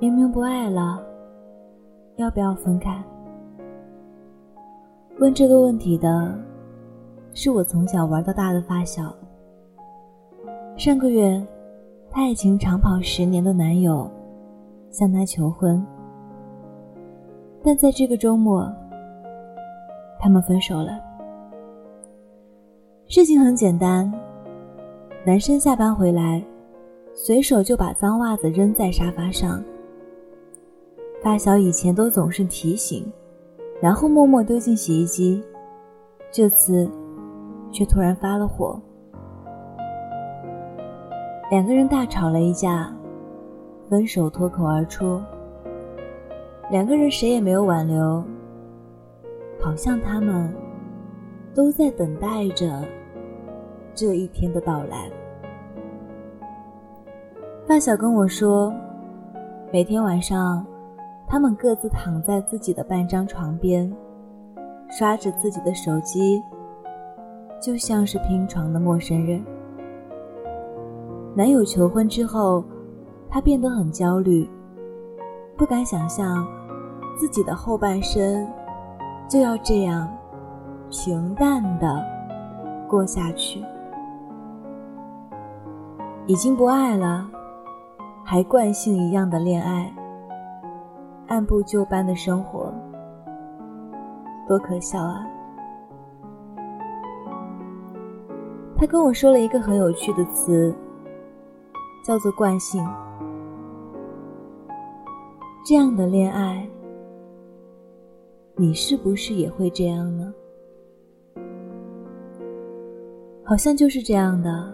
明明不爱了，要不要分开？问这个问题的，是我从小玩到大的发小。上个月，他爱情长跑十年的男友向他求婚，但在这个周末，他们分手了。事情很简单，男生下班回来，随手就把脏袜子扔在沙发上。发小以前都总是提醒，然后默默丢进洗衣机，这次却突然发了火。两个人大吵了一架，分手脱口而出。两个人谁也没有挽留，好像他们都在等待着这一天的到来。发小跟我说，每天晚上。他们各自躺在自己的半张床边，刷着自己的手机，就像是拼床的陌生人。男友求婚之后，她变得很焦虑，不敢想象自己的后半生就要这样平淡的过下去。已经不爱了，还惯性一样的恋爱。按部就班的生活，多可笑啊！他跟我说了一个很有趣的词，叫做“惯性”。这样的恋爱，你是不是也会这样呢？好像就是这样的。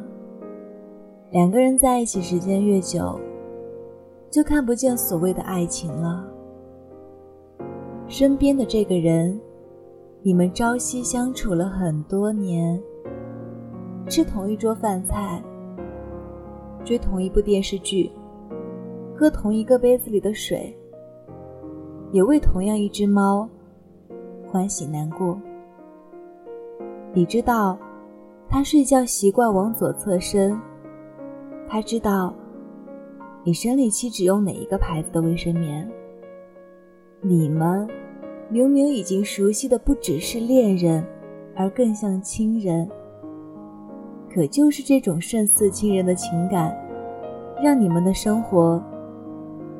两个人在一起时间越久，就看不见所谓的爱情了。身边的这个人，你们朝夕相处了很多年，吃同一桌饭菜，追同一部电视剧，喝同一个杯子里的水，也为同样一只猫欢喜难过。你知道，他睡觉习惯往左侧身，他知道你生理期只用哪一个牌子的卫生棉。你们明明已经熟悉的不只是恋人，而更像亲人。可就是这种胜似亲人的情感，让你们的生活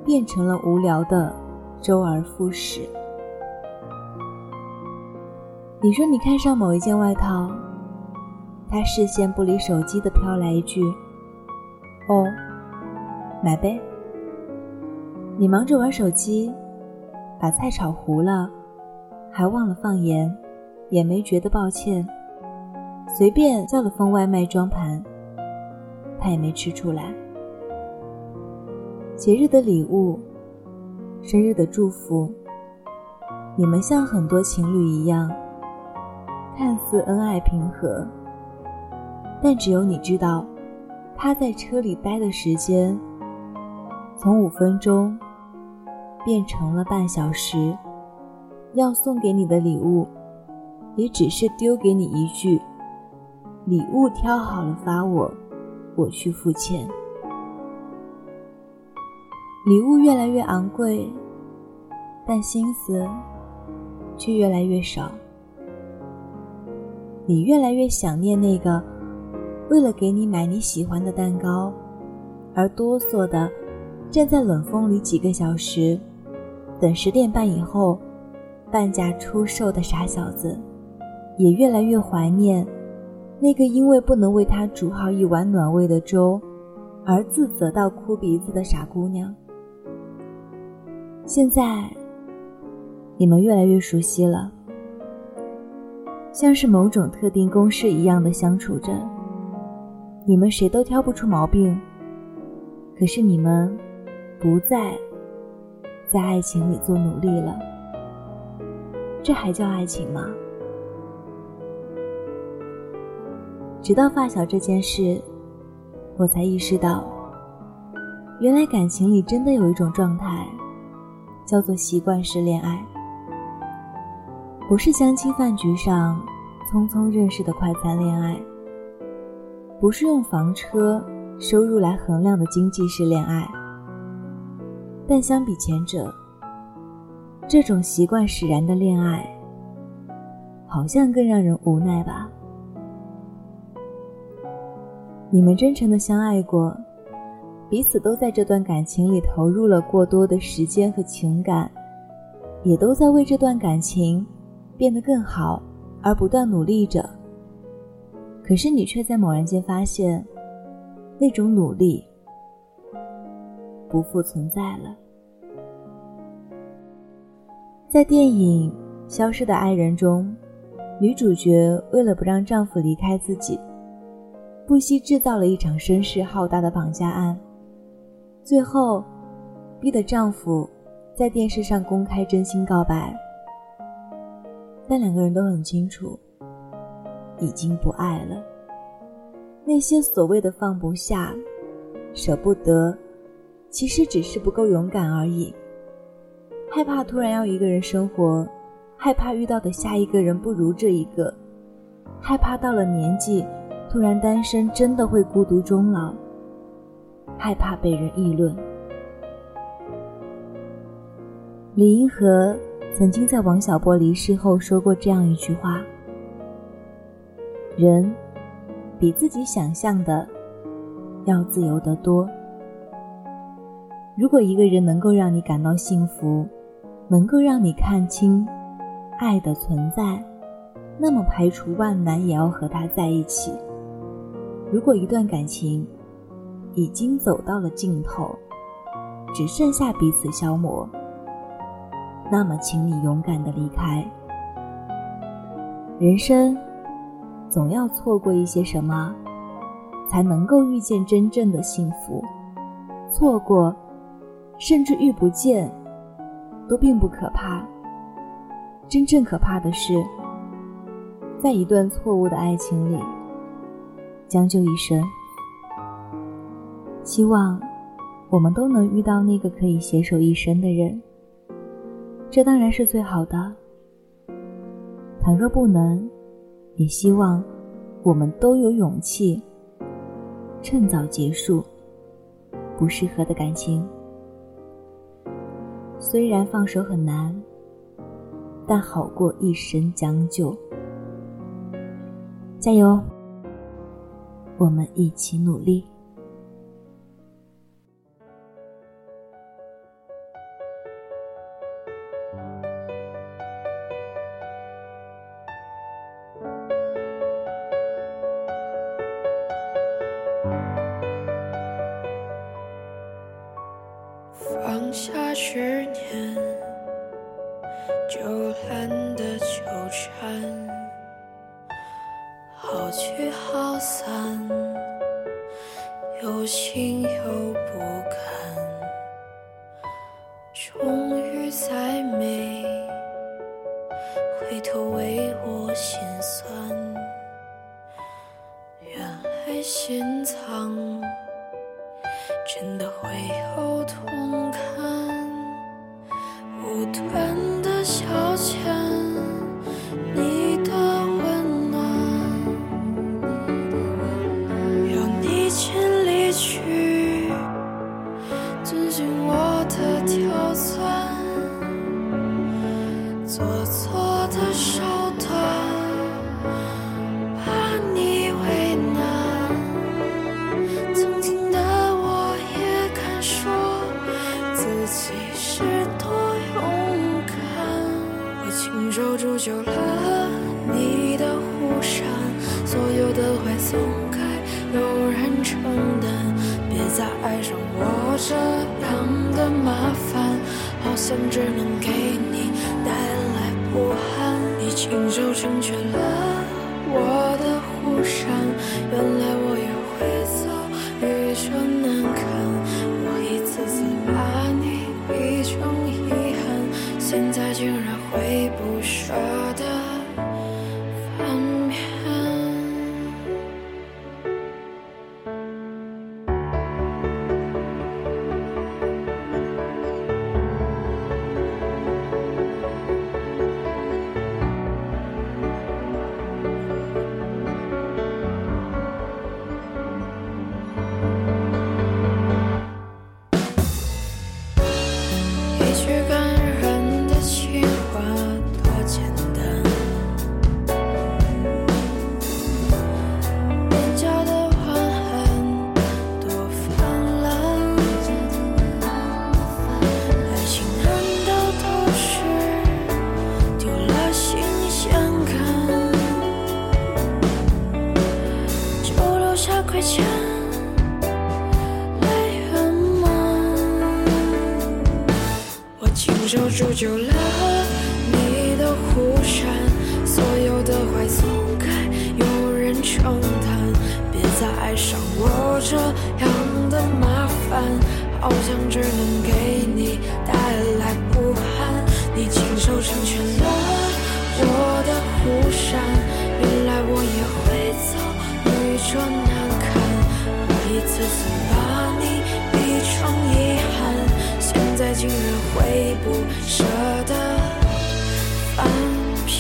变成了无聊的周而复始。你说你看上某一件外套，他视线不离手机的飘来一句：“哦，买呗。”你忙着玩手机。把菜炒糊了，还忘了放盐，也没觉得抱歉，随便叫了份外卖装盘，他也没吃出来。节日的礼物，生日的祝福，你们像很多情侣一样，看似恩爱平和，但只有你知道，他在车里待的时间，从五分钟。变成了半小时，要送给你的礼物，也只是丢给你一句：“礼物挑好了发我，我去付钱。”礼物越来越昂贵，但心思却越来越少。你越来越想念那个为了给你买你喜欢的蛋糕而哆嗦的站在冷风里几个小时。等十点半以后，半价出售的傻小子，也越来越怀念那个因为不能为他煮好一碗暖胃的粥而自责到哭鼻子的傻姑娘。现在，你们越来越熟悉了，像是某种特定公式一样的相处着。你们谁都挑不出毛病，可是你们不再。在爱情里做努力了，这还叫爱情吗？直到发小这件事，我才意识到，原来感情里真的有一种状态，叫做习惯式恋爱。不是相亲饭局上，匆匆认识的快餐恋爱，不是用房车收入来衡量的经济式恋爱。但相比前者，这种习惯使然的恋爱，好像更让人无奈吧。你们真诚的相爱过，彼此都在这段感情里投入了过多的时间和情感，也都在为这段感情变得更好而不断努力着。可是你却在猛然间发现，那种努力不复存在了。在电影《消失的爱人》中，女主角为了不让丈夫离开自己。不惜制造了一场声势浩大的绑架案，最后逼得丈夫在电视上公开真心告白。但两个人都很清楚，已经不爱了。那些所谓的放不下、舍不得，其实只是不够勇敢而已。害怕突然要一个人生活，害怕遇到的下一个人不如这一个，害怕到了年纪。突然单身真的会孤独终老，害怕被人议论。李银河曾经在王小波离世后说过这样一句话：“人比自己想象的要自由得多。如果一个人能够让你感到幸福，能够让你看清爱的存在，那么排除万难也要和他在一起。”如果一段感情已经走到了尽头，只剩下彼此消磨，那么请你勇敢的离开。人生总要错过一些什么，才能够遇见真正的幸福。错过，甚至遇不见，都并不可怕。真正可怕的是，在一段错误的爱情里。将就一生，希望我们都能遇到那个可以携手一生的人。这当然是最好的。倘若不能，也希望我们都有勇气，趁早结束不适合的感情。虽然放手很难，但好过一生将就。加油！我们一起努力。散，有心有不甘，终于再没，回头为我心亲手铸就了你的护伞，所有的坏松开，有人承担。别再爱上我这样的麻烦，好像只能给你带来不安。你亲手成全了我的护伞，原来我也会遭遇这好像只能给你带来不安。你亲手成全了我的护伞，原来我也会走，愚蠢难堪。一次次把你逼成遗憾，现在竟然会不舍得翻篇。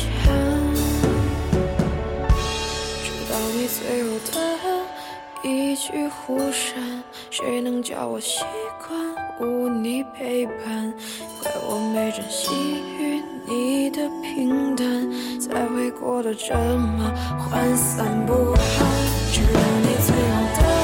直到你最后的一句忽闪，谁能叫我习惯无你陪伴？怪我没珍惜与你的平淡，才会过得这么涣散不堪。直到你最后的。